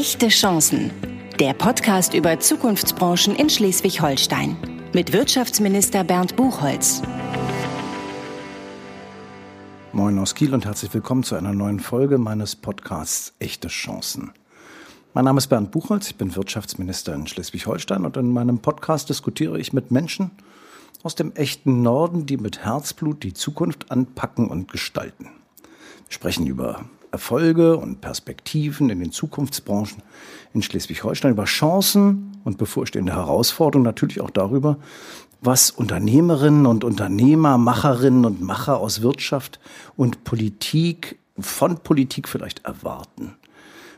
Echte Chancen. Der Podcast über Zukunftsbranchen in Schleswig-Holstein. Mit Wirtschaftsminister Bernd Buchholz. Moin aus Kiel und herzlich willkommen zu einer neuen Folge meines Podcasts Echte Chancen. Mein Name ist Bernd Buchholz, ich bin Wirtschaftsminister in Schleswig-Holstein und in meinem Podcast diskutiere ich mit Menschen aus dem echten Norden, die mit Herzblut die Zukunft anpacken und gestalten. Wir sprechen über Erfolge und Perspektiven in den Zukunftsbranchen in Schleswig-Holstein, über Chancen und bevorstehende Herausforderungen, natürlich auch darüber, was Unternehmerinnen und Unternehmer, Macherinnen und Macher aus Wirtschaft und Politik, von Politik vielleicht erwarten.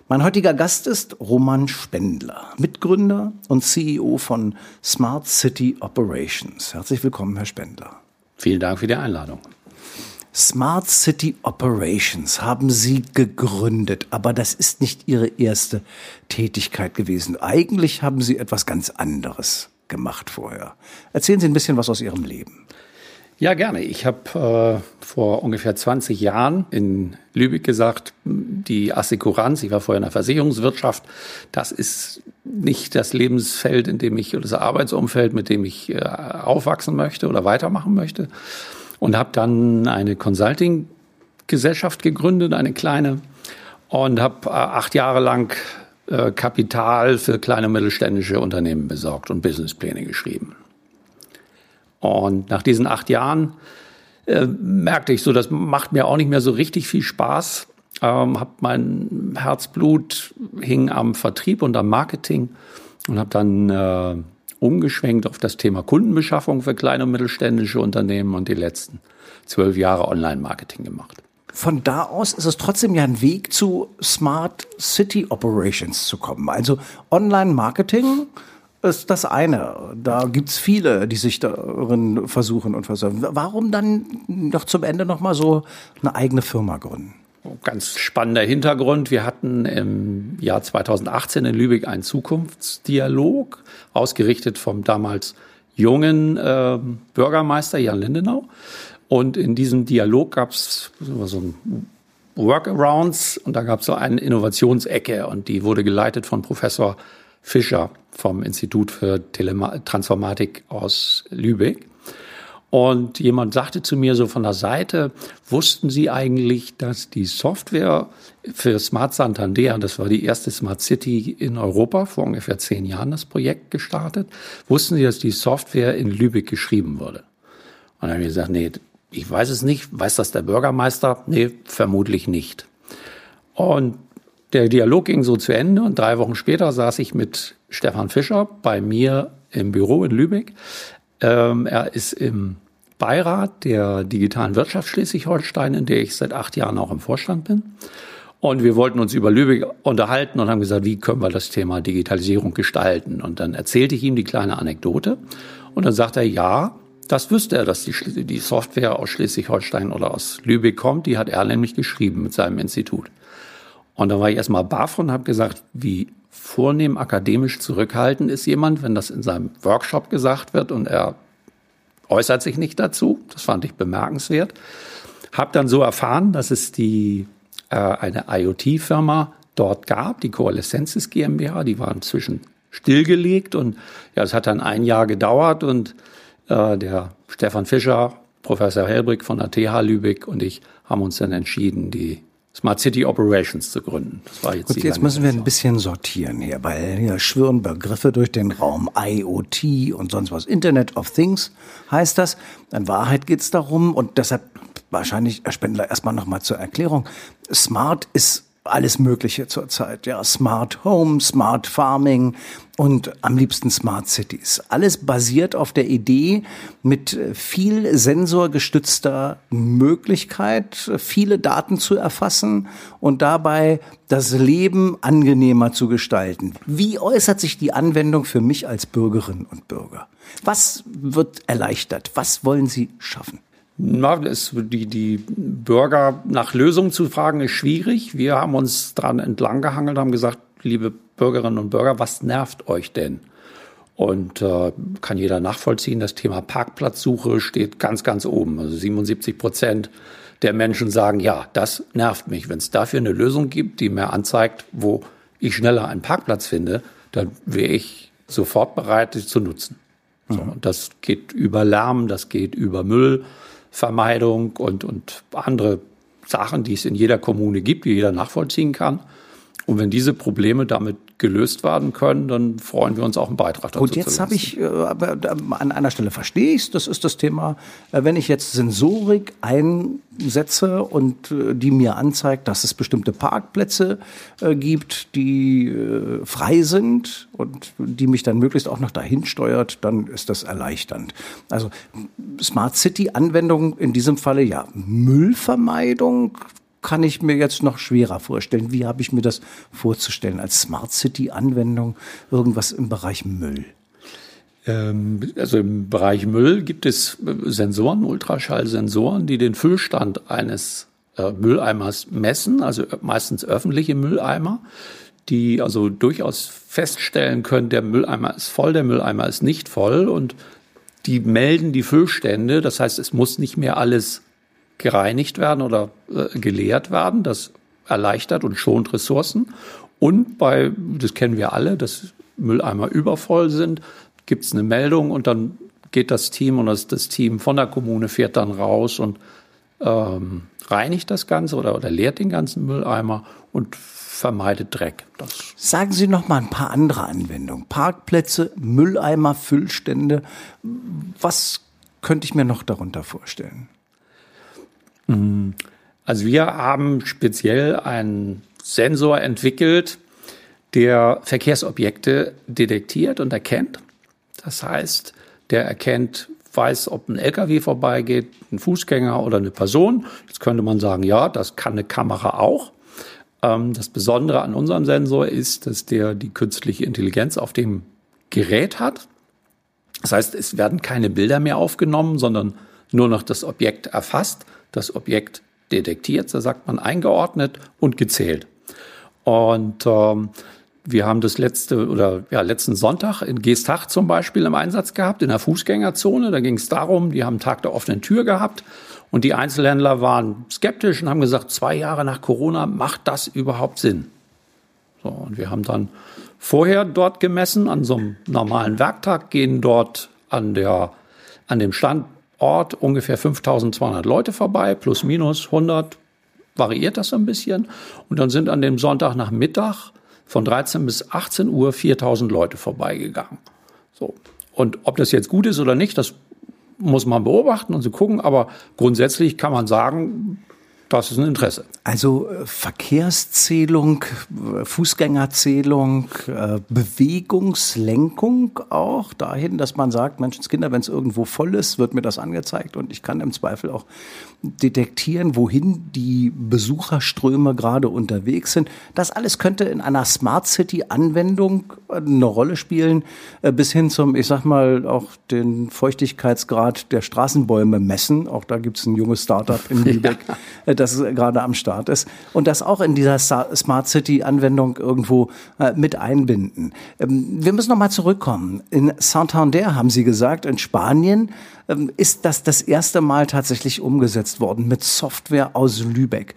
Mein heutiger Gast ist Roman Spendler, Mitgründer und CEO von Smart City Operations. Herzlich willkommen, Herr Spendler. Vielen Dank für die Einladung. Smart City Operations haben Sie gegründet, aber das ist nicht Ihre erste Tätigkeit gewesen. Eigentlich haben Sie etwas ganz anderes gemacht vorher. Erzählen Sie ein bisschen was aus Ihrem Leben. Ja, gerne. Ich habe äh, vor ungefähr 20 Jahren in Lübeck gesagt, die Assekuranz, ich war vorher in der Versicherungswirtschaft, das ist nicht das Lebensfeld, in dem ich, oder das Arbeitsumfeld, mit dem ich äh, aufwachsen möchte oder weitermachen möchte und habe dann eine Consulting-Gesellschaft gegründet, eine kleine, und habe äh, acht Jahre lang äh, Kapital für kleine und mittelständische Unternehmen besorgt und Businesspläne geschrieben. Und nach diesen acht Jahren äh, merkte ich so, das macht mir auch nicht mehr so richtig viel Spaß. Ähm, hab mein Herzblut hing am Vertrieb und am Marketing und habe dann äh, umgeschwenkt auf das Thema Kundenbeschaffung für kleine und mittelständische Unternehmen und die letzten zwölf Jahre Online-Marketing gemacht. Von da aus ist es trotzdem ja ein Weg zu Smart City Operations zu kommen. Also Online-Marketing ist das eine. Da gibt's viele, die sich darin versuchen und versuchen. Warum dann noch zum Ende noch mal so eine eigene Firma gründen? Ganz spannender Hintergrund. Wir hatten im Jahr 2018 in Lübeck einen Zukunftsdialog, ausgerichtet vom damals jungen äh, Bürgermeister Jan Lindenau. Und in diesem Dialog gab es so ein Workarounds und da gab es so eine Innovationsecke und die wurde geleitet von Professor Fischer vom Institut für Telema Transformatik aus Lübeck. Und jemand sagte zu mir so von der Seite, wussten Sie eigentlich, dass die Software für Smart Santander, das war die erste Smart City in Europa, vor ungefähr zehn Jahren das Projekt gestartet, wussten Sie, dass die Software in Lübeck geschrieben wurde? Und dann habe ich gesagt, nee, ich weiß es nicht. Weiß das der Bürgermeister? Nee, vermutlich nicht. Und der Dialog ging so zu Ende und drei Wochen später saß ich mit Stefan Fischer bei mir im Büro in Lübeck. Ähm, er ist im Beirat der digitalen Wirtschaft Schleswig-Holstein, in der ich seit acht Jahren auch im Vorstand bin. Und wir wollten uns über Lübeck unterhalten und haben gesagt, wie können wir das Thema Digitalisierung gestalten? Und dann erzählte ich ihm die kleine Anekdote. Und dann sagt er, ja, das wüsste er, dass die, die Software aus Schleswig-Holstein oder aus Lübeck kommt. Die hat er nämlich geschrieben mit seinem Institut. Und dann war ich erstmal baff und habe gesagt, wie vornehm akademisch zurückhaltend ist jemand, wenn das in seinem Workshop gesagt wird und er äußert sich nicht dazu. Das fand ich bemerkenswert. Hab dann so erfahren, dass es die äh, eine IoT-Firma dort gab, die Coalescensis GmbH. Die war inzwischen stillgelegt und ja, es hat dann ein Jahr gedauert und äh, der Stefan Fischer, Professor Helbrich von der TH Lübeck und ich haben uns dann entschieden, die Smart City Operations zu gründen. Das war jetzt Gut, jetzt müssen wir ein bisschen sortieren hier, weil hier schwirren Begriffe durch den Raum. IoT und sonst was. Internet of Things heißt das. In Wahrheit geht es darum und deshalb wahrscheinlich, Herr Spendler, erstmal nochmal zur Erklärung. Smart ist alles Mögliche zurzeit. Ja, Smart Home, Smart Farming und am liebsten Smart Cities. Alles basiert auf der Idee mit viel sensorgestützter Möglichkeit, viele Daten zu erfassen und dabei das Leben angenehmer zu gestalten. Wie äußert sich die Anwendung für mich als Bürgerin und Bürger? Was wird erleichtert? Was wollen Sie schaffen? Na, es, die, die Bürger nach Lösungen zu fragen, ist schwierig. Wir haben uns dran entlang gehangelt, haben gesagt, liebe Bürgerinnen und Bürger, was nervt euch denn? Und äh, kann jeder nachvollziehen, das Thema Parkplatzsuche steht ganz, ganz oben. Also 77 Prozent der Menschen sagen, ja, das nervt mich. Wenn es dafür eine Lösung gibt, die mir anzeigt, wo ich schneller einen Parkplatz finde, dann wäre ich sofort bereit, sie zu nutzen. So, mhm. und das geht über Lärm, das geht über Müllvermeidung und, und andere Sachen, die es in jeder Kommune gibt, die jeder nachvollziehen kann. Und wenn diese Probleme damit gelöst werden können, dann freuen wir uns auch einen Beitrag dazu. Und jetzt habe ich, äh, aber an einer Stelle verstehe ich es, das ist das Thema, äh, wenn ich jetzt Sensorik einsetze und äh, die mir anzeigt, dass es bestimmte Parkplätze äh, gibt, die äh, frei sind und die mich dann möglichst auch noch dahin steuert, dann ist das erleichternd. Also Smart City Anwendung in diesem Falle ja Müllvermeidung, kann ich mir jetzt noch schwerer vorstellen. Wie habe ich mir das vorzustellen als Smart City Anwendung? Irgendwas im Bereich Müll? Ähm, also im Bereich Müll gibt es Sensoren, Ultraschallsensoren, die den Füllstand eines äh, Mülleimers messen, also meistens öffentliche Mülleimer, die also durchaus feststellen können, der Mülleimer ist voll, der Mülleimer ist nicht voll und die melden die Füllstände. Das heißt, es muss nicht mehr alles gereinigt werden oder äh, geleert werden. Das erleichtert und schont Ressourcen. Und bei, das kennen wir alle, dass Mülleimer übervoll sind, gibt es eine Meldung und dann geht das Team und das, das Team von der Kommune fährt dann raus und ähm, reinigt das Ganze oder, oder leert den ganzen Mülleimer und vermeidet Dreck. Das Sagen Sie noch mal ein paar andere Anwendungen. Parkplätze, Mülleimer, Füllstände. Was könnte ich mir noch darunter vorstellen? Mhm. Also wir haben speziell einen Sensor entwickelt, der Verkehrsobjekte detektiert und erkennt. Das heißt, der erkennt, weiß, ob ein LKW vorbeigeht, ein Fußgänger oder eine Person. Jetzt könnte man sagen, ja, das kann eine Kamera auch. Ähm, das Besondere an unserem Sensor ist, dass der die künstliche Intelligenz auf dem Gerät hat. Das heißt, es werden keine Bilder mehr aufgenommen, sondern nur noch das Objekt erfasst das Objekt detektiert, da sagt man eingeordnet und gezählt. Und ähm, wir haben das letzte oder ja, letzten Sonntag in Geestach zum Beispiel im Einsatz gehabt, in der Fußgängerzone. Da ging es darum, die haben Tag der offenen Tür gehabt und die Einzelhändler waren skeptisch und haben gesagt, zwei Jahre nach Corona macht das überhaupt Sinn? So, und wir haben dann vorher dort gemessen, an so einem normalen Werktag gehen dort an der, an dem Stand Ort ungefähr 5200 Leute vorbei, plus minus 100, variiert das ein bisschen. Und dann sind an dem Sonntagnachmittag von 13 bis 18 Uhr 4000 Leute vorbeigegangen. So. Und ob das jetzt gut ist oder nicht, das muss man beobachten und so gucken. Aber grundsätzlich kann man sagen, das ist ein Interesse. Also äh, Verkehrszählung, äh, Fußgängerzählung, äh, Bewegungslenkung auch dahin, dass man sagt, Menschenskinder, wenn es irgendwo voll ist, wird mir das angezeigt und ich kann im Zweifel auch detektieren, wohin die Besucherströme gerade unterwegs sind. Das alles könnte in einer Smart City Anwendung eine Rolle spielen, bis hin zum, ich sag mal, auch den Feuchtigkeitsgrad der Straßenbäume messen. Auch da gibt es ein junges Startup in Lübeck, ja das gerade am Start ist und das auch in dieser Smart City Anwendung irgendwo äh, mit einbinden. Ähm, wir müssen noch mal zurückkommen. In Santander haben Sie gesagt, in Spanien ähm, ist das das erste Mal tatsächlich umgesetzt worden mit Software aus Lübeck.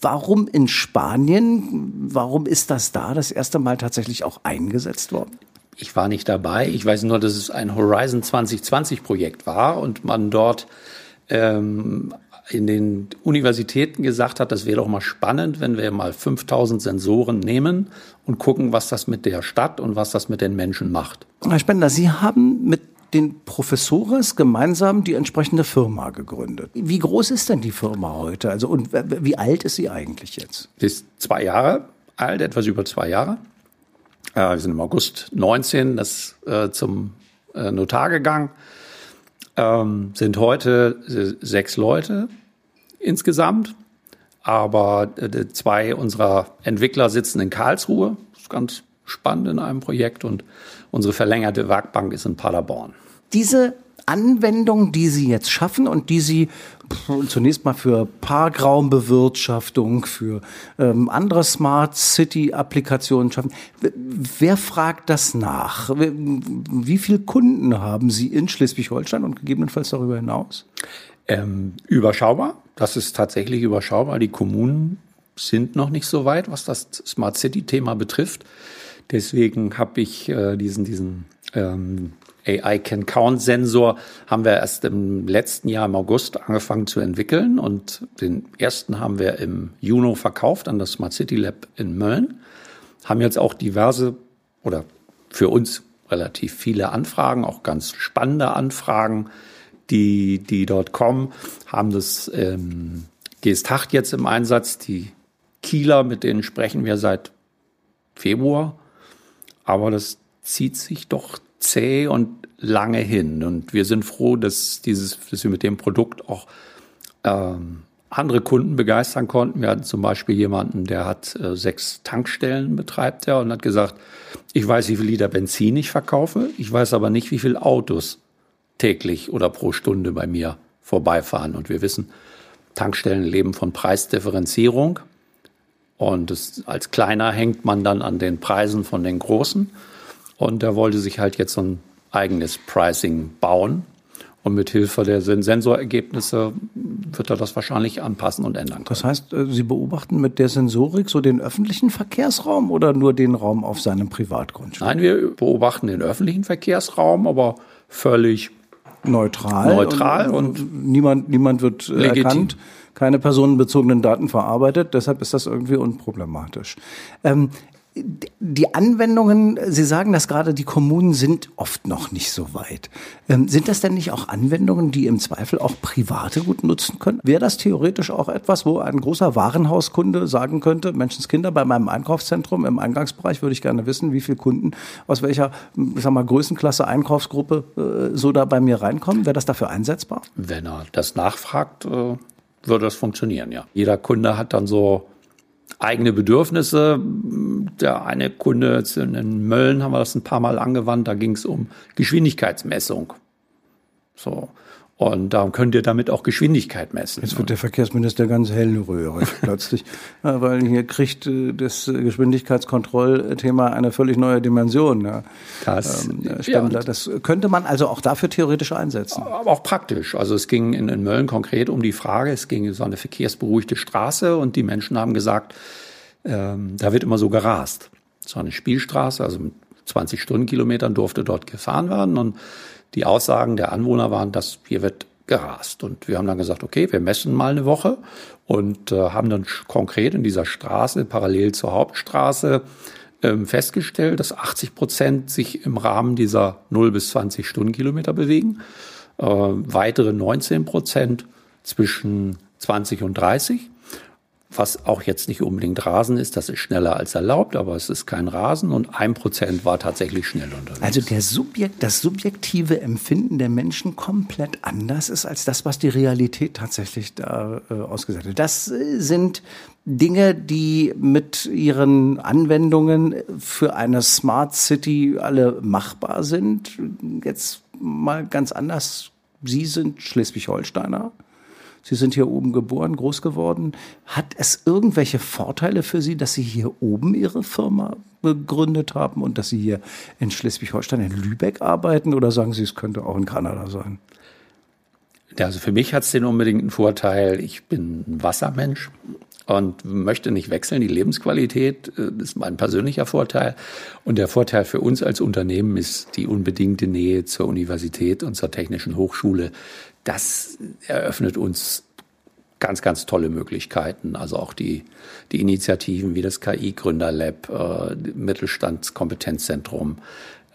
Warum in Spanien? Warum ist das da das erste Mal tatsächlich auch eingesetzt worden? Ich war nicht dabei. Ich weiß nur, dass es ein Horizon 2020 Projekt war und man dort ähm, in den Universitäten gesagt hat, das wäre doch mal spannend, wenn wir mal 5000 Sensoren nehmen und gucken, was das mit der Stadt und was das mit den Menschen macht. Herr Spender, Sie haben mit den Professores gemeinsam die entsprechende Firma gegründet. Wie groß ist denn die Firma heute? Also und wie alt ist sie eigentlich jetzt? Sie ist zwei Jahre alt, etwas über zwei Jahre. Äh, wir sind im August 19 das, äh, zum äh, Notar gegangen ähm, sind heute äh, sechs Leute insgesamt, aber äh, zwei unserer Entwickler sitzen in Karlsruhe. Das ist ganz spannend in einem Projekt und unsere verlängerte Werkbank ist in Paderborn. Diese Anwendung, die Sie jetzt schaffen und die Sie zunächst mal für Parkraumbewirtschaftung, für ähm, andere Smart City Applikationen schaffen. Wer fragt das nach? Wie viele Kunden haben Sie in Schleswig-Holstein und gegebenenfalls darüber hinaus? Ähm, überschaubar. Das ist tatsächlich überschaubar. Die Kommunen sind noch nicht so weit, was das Smart City-Thema betrifft. Deswegen habe ich äh, diesen, diesen ähm, AI Can Count Sensor haben wir erst im letzten Jahr im August angefangen zu entwickeln und den ersten haben wir im Juni verkauft an das Smart City Lab in Mölln. Haben jetzt auch diverse oder für uns relativ viele Anfragen, auch ganz spannende Anfragen, die, die dort kommen, haben das ähm, GS8 jetzt im Einsatz, die Kieler, mit denen sprechen wir seit Februar, aber das zieht sich doch zäh und lange hin. Und wir sind froh, dass, dieses, dass wir mit dem Produkt auch ähm, andere Kunden begeistern konnten. Wir hatten zum Beispiel jemanden, der hat äh, sechs Tankstellen betreibt er und hat gesagt, ich weiß, wie viel Liter Benzin ich verkaufe, ich weiß aber nicht, wie viele Autos täglich oder pro Stunde bei mir vorbeifahren. Und wir wissen, Tankstellen leben von Preisdifferenzierung. Und das, als Kleiner hängt man dann an den Preisen von den Großen. Und er wollte sich halt jetzt so ein eigenes Pricing bauen. Und mit Hilfe der Sensorergebnisse wird er das wahrscheinlich anpassen und ändern können. Das heißt, äh, Sie beobachten mit der Sensorik so den öffentlichen Verkehrsraum oder nur den Raum auf seinem Privatgrundstück? Nein, wir beobachten den öffentlichen Verkehrsraum, aber völlig neutral. Neutral und, und niemand, niemand wird äh, legitim. erkannt keine personenbezogenen Daten verarbeitet. Deshalb ist das irgendwie unproblematisch. Ähm, die Anwendungen, Sie sagen das gerade, die Kommunen sind oft noch nicht so weit. Ähm, sind das denn nicht auch Anwendungen, die im Zweifel auch Private gut nutzen können? Wäre das theoretisch auch etwas, wo ein großer Warenhauskunde sagen könnte, Menschenskinder, bei meinem Einkaufszentrum im Eingangsbereich würde ich gerne wissen, wie viele Kunden aus welcher, ich sag mal, Größenklasse, Einkaufsgruppe äh, so da bei mir reinkommen? Wäre das dafür einsetzbar? Wenn er das nachfragt, äh, würde das funktionieren, ja. Jeder Kunde hat dann so eigene Bedürfnisse. Der eine Kunde in Mölln haben wir das ein paar Mal angewandt, da ging es um Geschwindigkeitsmessung. So. Und da könnt ihr damit auch Geschwindigkeit messen. Jetzt wird der Verkehrsminister ganz hellröhrig plötzlich, weil hier kriegt äh, das Geschwindigkeitskontrollthema eine völlig neue Dimension. Ja. Das, ähm, ja, das könnte man also auch dafür theoretisch einsetzen. Aber auch praktisch. Also es ging in, in Mölln konkret um die Frage, es ging so eine verkehrsberuhigte Straße und die Menschen haben gesagt, ähm, da wird immer so gerast. Es war eine Spielstraße, also mit 20 Stundenkilometern durfte dort gefahren werden und die Aussagen der Anwohner waren, dass hier wird gerast. Und wir haben dann gesagt, okay, wir messen mal eine Woche und äh, haben dann konkret in dieser Straße, parallel zur Hauptstraße, ähm, festgestellt, dass 80 Prozent sich im Rahmen dieser 0 bis 20 Stundenkilometer bewegen, äh, weitere 19 Prozent zwischen 20 und 30 was auch jetzt nicht unbedingt Rasen ist, das ist schneller als erlaubt, aber es ist kein Rasen und ein Prozent war tatsächlich schnell unterwegs. Also der Subjekt, das subjektive Empfinden der Menschen komplett anders ist als das, was die Realität tatsächlich da äh, ausgesagt hat. Das äh, sind Dinge, die mit ihren Anwendungen für eine Smart City alle machbar sind. Jetzt mal ganz anders. Sie sind Schleswig-Holsteiner. Sie sind hier oben geboren, groß geworden. Hat es irgendwelche Vorteile für Sie, dass Sie hier oben Ihre Firma gegründet haben und dass Sie hier in Schleswig-Holstein, in Lübeck arbeiten? Oder sagen Sie, es könnte auch in Kanada sein? Also für mich hat es den unbedingten Vorteil, ich bin Wassermensch und möchte nicht wechseln. Die Lebensqualität äh, ist mein persönlicher Vorteil. Und der Vorteil für uns als Unternehmen ist die unbedingte Nähe zur Universität und zur Technischen Hochschule das eröffnet uns ganz, ganz tolle Möglichkeiten. Also auch die, die Initiativen wie das KI-Gründerlab, äh, Mittelstandskompetenzzentrum,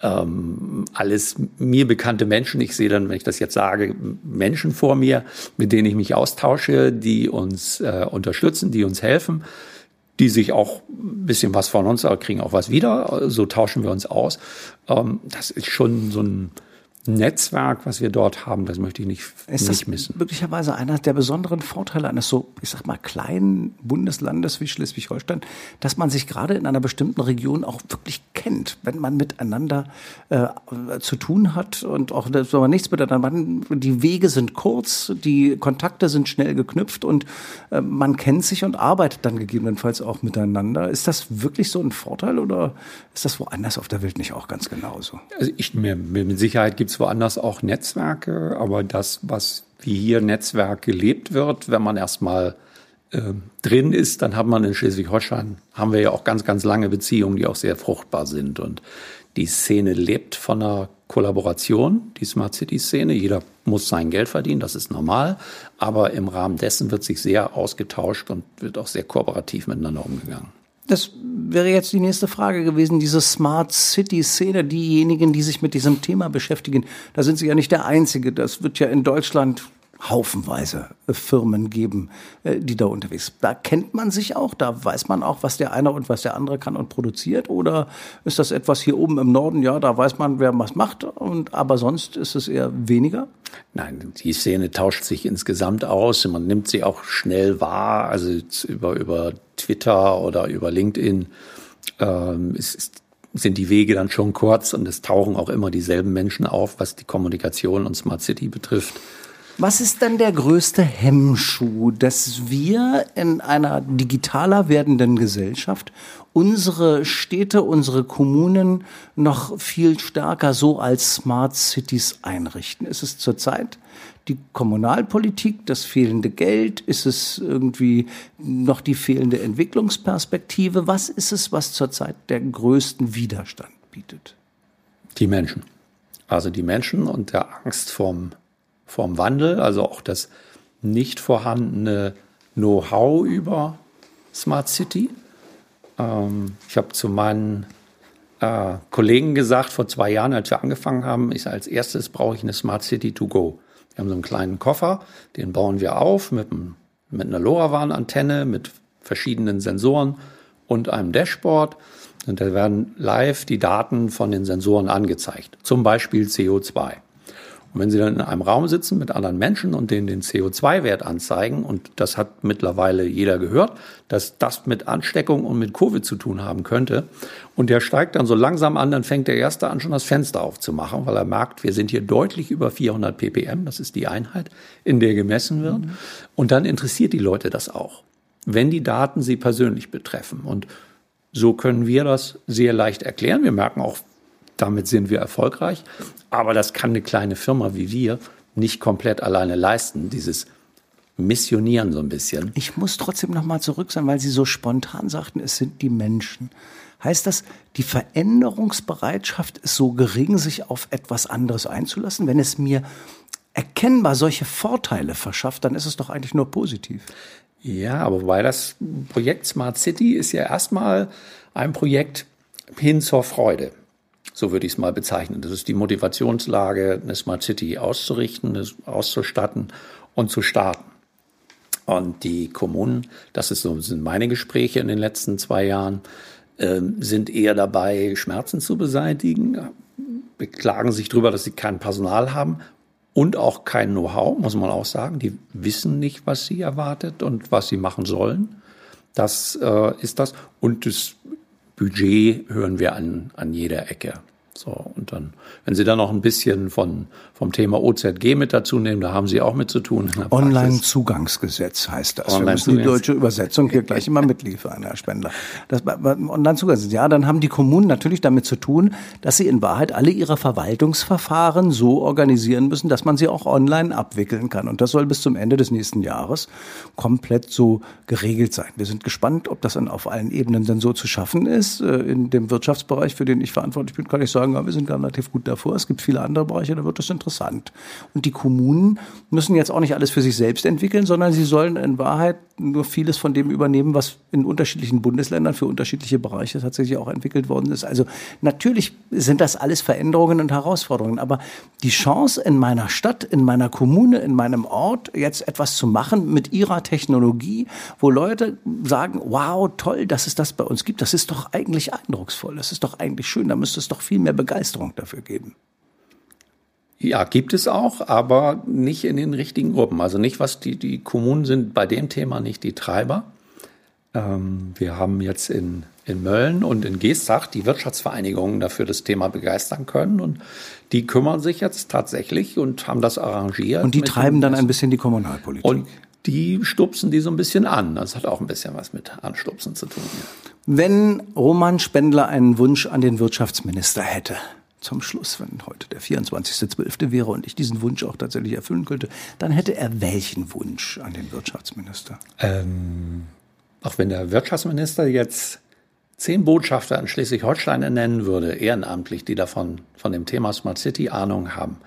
ähm, alles mir bekannte Menschen. Ich sehe dann, wenn ich das jetzt sage, Menschen vor mir, mit denen ich mich austausche, die uns äh, unterstützen, die uns helfen, die sich auch ein bisschen was von uns, kriegen auch was wieder. So tauschen wir uns aus. Ähm, das ist schon so ein Netzwerk, was wir dort haben, das möchte ich nicht, ist nicht missen. möglicherweise einer der besonderen Vorteile eines so, ich sag mal, kleinen Bundeslandes wie Schleswig-Holstein, dass man sich gerade in einer bestimmten Region auch wirklich kennt, wenn man miteinander äh, zu tun hat und auch wenn man nichts miteinander macht. Die Wege sind kurz, die Kontakte sind schnell geknüpft und äh, man kennt sich und arbeitet dann gegebenenfalls auch miteinander. Ist das wirklich so ein Vorteil oder ist das woanders auf der Welt nicht auch ganz genauso? Also ich, mir, mit Sicherheit gibt es woanders auch Netzwerke, aber das, was wie hier Netzwerk gelebt wird, wenn man erstmal äh, drin ist, dann hat man in Schleswig-Holstein, haben wir ja auch ganz, ganz lange Beziehungen, die auch sehr fruchtbar sind. Und die Szene lebt von einer Kollaboration, die Smart City-Szene. Jeder muss sein Geld verdienen, das ist normal. Aber im Rahmen dessen wird sich sehr ausgetauscht und wird auch sehr kooperativ miteinander umgegangen. Das wäre jetzt die nächste Frage gewesen, diese Smart City-Szene, diejenigen, die sich mit diesem Thema beschäftigen. Da sind Sie ja nicht der Einzige. Das wird ja in Deutschland haufenweise Firmen geben, äh, die da unterwegs sind. Da kennt man sich auch, da weiß man auch, was der eine und was der andere kann und produziert. Oder ist das etwas hier oben im Norden, ja, da weiß man, wer was macht, und aber sonst ist es eher weniger? Nein, die Szene tauscht sich insgesamt aus. Man nimmt sie auch schnell wahr, also über, über Twitter oder über LinkedIn. Ähm, es ist sind die Wege dann schon kurz und es tauchen auch immer dieselben Menschen auf, was die Kommunikation und Smart City betrifft. Was ist dann der größte Hemmschuh, dass wir in einer digitaler werdenden Gesellschaft unsere Städte, unsere Kommunen noch viel stärker so als Smart Cities einrichten? Ist es zurzeit die Kommunalpolitik, das fehlende Geld? Ist es irgendwie noch die fehlende Entwicklungsperspektive? Was ist es, was zurzeit der größten Widerstand bietet? Die Menschen. Also die Menschen und der Angst vorm vorm Wandel, also auch das nicht vorhandene Know-how über Smart City. Ähm, ich habe zu meinen äh, Kollegen gesagt, vor zwei Jahren, als wir angefangen haben, ich als erstes brauche ich eine Smart City to go. Wir haben so einen kleinen Koffer, den bauen wir auf mit, mit einer LoRaWAN-Antenne, mit verschiedenen Sensoren und einem Dashboard. Und da werden live die Daten von den Sensoren angezeigt, zum Beispiel CO2. Und wenn Sie dann in einem Raum sitzen mit anderen Menschen und denen den CO2-Wert anzeigen, und das hat mittlerweile jeder gehört, dass das mit Ansteckung und mit Covid zu tun haben könnte, und der steigt dann so langsam an, dann fängt der Erste an, schon das Fenster aufzumachen, weil er merkt, wir sind hier deutlich über 400 ppm, das ist die Einheit, in der gemessen wird. Mhm. Und dann interessiert die Leute das auch, wenn die Daten sie persönlich betreffen. Und so können wir das sehr leicht erklären. Wir merken auch, damit sind wir erfolgreich. Aber das kann eine kleine Firma wie wir nicht komplett alleine leisten, dieses Missionieren so ein bisschen. Ich muss trotzdem noch mal zurück sein, weil Sie so spontan sagten, es sind die Menschen. Heißt das, die Veränderungsbereitschaft ist so gering, sich auf etwas anderes einzulassen? Wenn es mir erkennbar solche Vorteile verschafft, dann ist es doch eigentlich nur positiv. Ja, aber wobei das Projekt Smart City ist ja erstmal ein Projekt hin zur Freude. So würde ich es mal bezeichnen. Das ist die Motivationslage, eine Smart City auszurichten, auszustatten und zu starten. Und die Kommunen, das ist so, sind meine Gespräche in den letzten zwei Jahren, äh, sind eher dabei, Schmerzen zu beseitigen, beklagen sich darüber, dass sie kein Personal haben und auch kein Know-how, muss man auch sagen. Die wissen nicht, was sie erwartet und was sie machen sollen. Das äh, ist das. Und das Budget hören wir an, an jeder Ecke. So, und dann, wenn Sie dann noch ein bisschen von, vom Thema OZG mit dazu nehmen, da haben Sie auch mit zu tun. Online-Zugangsgesetz heißt das. Online Wir müssen die deutsche Übersetzung hier gleich immer mitliefern, Herr Spender. Das Online-Zugangsgesetz. Ja, dann haben die Kommunen natürlich damit zu tun, dass sie in Wahrheit alle ihre Verwaltungsverfahren so organisieren müssen, dass man sie auch online abwickeln kann. Und das soll bis zum Ende des nächsten Jahres komplett so geregelt sein. Wir sind gespannt, ob das dann auf allen Ebenen dann so zu schaffen ist. Äh, in dem Wirtschaftsbereich, für den ich verantwortlich bin, kann ich sagen, sagen, ja, wir sind relativ gut davor. Es gibt viele andere Bereiche, da wird es interessant. Und die Kommunen müssen jetzt auch nicht alles für sich selbst entwickeln, sondern sie sollen in Wahrheit nur vieles von dem übernehmen, was in unterschiedlichen Bundesländern für unterschiedliche Bereiche tatsächlich auch entwickelt worden ist. Also natürlich sind das alles Veränderungen und Herausforderungen, aber die Chance in meiner Stadt, in meiner Kommune, in meinem Ort jetzt etwas zu machen mit ihrer Technologie, wo Leute sagen, wow, toll, dass es das bei uns gibt, das ist doch eigentlich eindrucksvoll, das ist doch eigentlich schön, da müsste es doch viel mehr Begeisterung dafür geben. Ja, gibt es auch, aber nicht in den richtigen Gruppen. Also nicht, was die, die Kommunen sind bei dem Thema nicht die Treiber. Ähm, wir haben jetzt in, in Mölln und in Geestach die Wirtschaftsvereinigungen dafür das Thema begeistern können und die kümmern sich jetzt tatsächlich und haben das arrangiert. Und die treiben dann ein bisschen die Kommunalpolitik. Und die stupsen die so ein bisschen an. Das hat auch ein bisschen was mit Anstupsen zu tun. Wenn Roman Spendler einen Wunsch an den Wirtschaftsminister hätte, zum Schluss, wenn heute der 24.12. wäre und ich diesen Wunsch auch tatsächlich erfüllen könnte, dann hätte er welchen Wunsch an den Wirtschaftsminister? Ähm, auch wenn der Wirtschaftsminister jetzt zehn Botschafter in Schleswig-Holstein ernennen würde, ehrenamtlich, die davon von dem Thema Smart City Ahnung haben,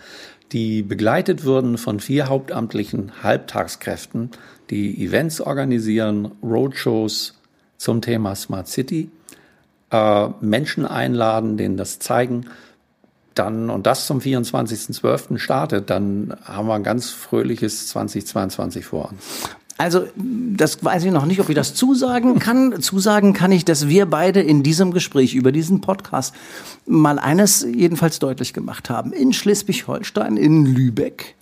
die begleitet würden von vier hauptamtlichen Halbtagskräften, die Events organisieren, Roadshows zum Thema Smart City, äh, Menschen einladen, denen das zeigen, dann und das zum 24.12. startet, dann haben wir ein ganz fröhliches 2022 vor uns. Also, das weiß ich noch nicht, ob ich das zusagen kann. zusagen kann ich, dass wir beide in diesem Gespräch über diesen Podcast mal eines jedenfalls deutlich gemacht haben. In Schleswig-Holstein, in Lübeck,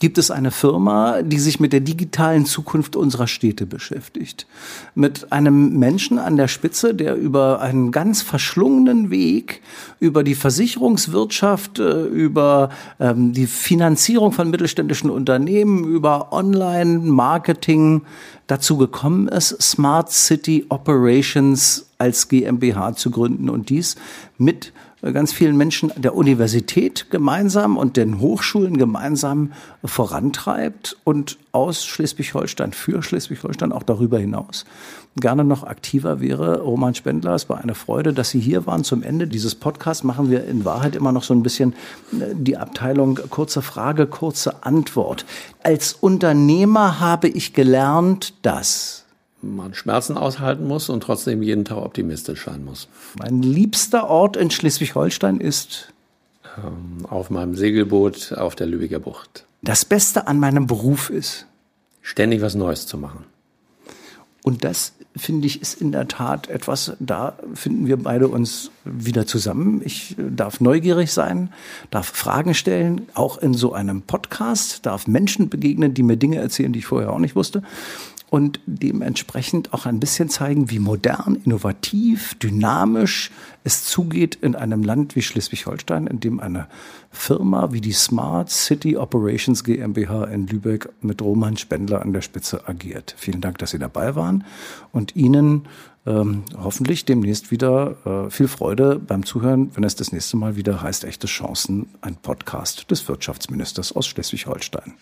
gibt es eine Firma, die sich mit der digitalen Zukunft unserer Städte beschäftigt. Mit einem Menschen an der Spitze, der über einen ganz verschlungenen Weg, über die Versicherungswirtschaft, äh, über ähm, die Finanzierung von mittelständischen Unternehmen, über Online-Marketing dazu gekommen ist, Smart City Operations als GmbH zu gründen und dies mit ganz vielen Menschen der Universität gemeinsam und den Hochschulen gemeinsam vorantreibt und aus Schleswig-Holstein für Schleswig-Holstein auch darüber hinaus gerne noch aktiver wäre. Roman Spendler, es war eine Freude, dass Sie hier waren. Zum Ende dieses Podcasts machen wir in Wahrheit immer noch so ein bisschen äh, die Abteilung kurze Frage, kurze Antwort. Als Unternehmer habe ich gelernt, dass man Schmerzen aushalten muss und trotzdem jeden Tag optimistisch sein muss. Mein liebster Ort in Schleswig-Holstein ist? Ähm, auf meinem Segelboot auf der Lübecker Bucht. Das Beste an meinem Beruf ist? Ständig was Neues zu machen. Und das, finde ich, ist in der Tat etwas, da finden wir beide uns wieder zusammen. Ich äh, darf neugierig sein, darf Fragen stellen, auch in so einem Podcast, darf Menschen begegnen, die mir Dinge erzählen, die ich vorher auch nicht wusste und dementsprechend auch ein bisschen zeigen, wie modern, innovativ, dynamisch es zugeht in einem Land wie Schleswig-Holstein, in dem eine Firma wie die Smart City Operations GmbH in Lübeck mit Roman Spendler an der Spitze agiert. Vielen Dank, dass Sie dabei waren und Ihnen ähm, hoffentlich demnächst wieder äh, viel Freude beim Zuhören, wenn es das nächste Mal wieder heißt Echte Chancen, ein Podcast des Wirtschaftsministers aus Schleswig-Holstein.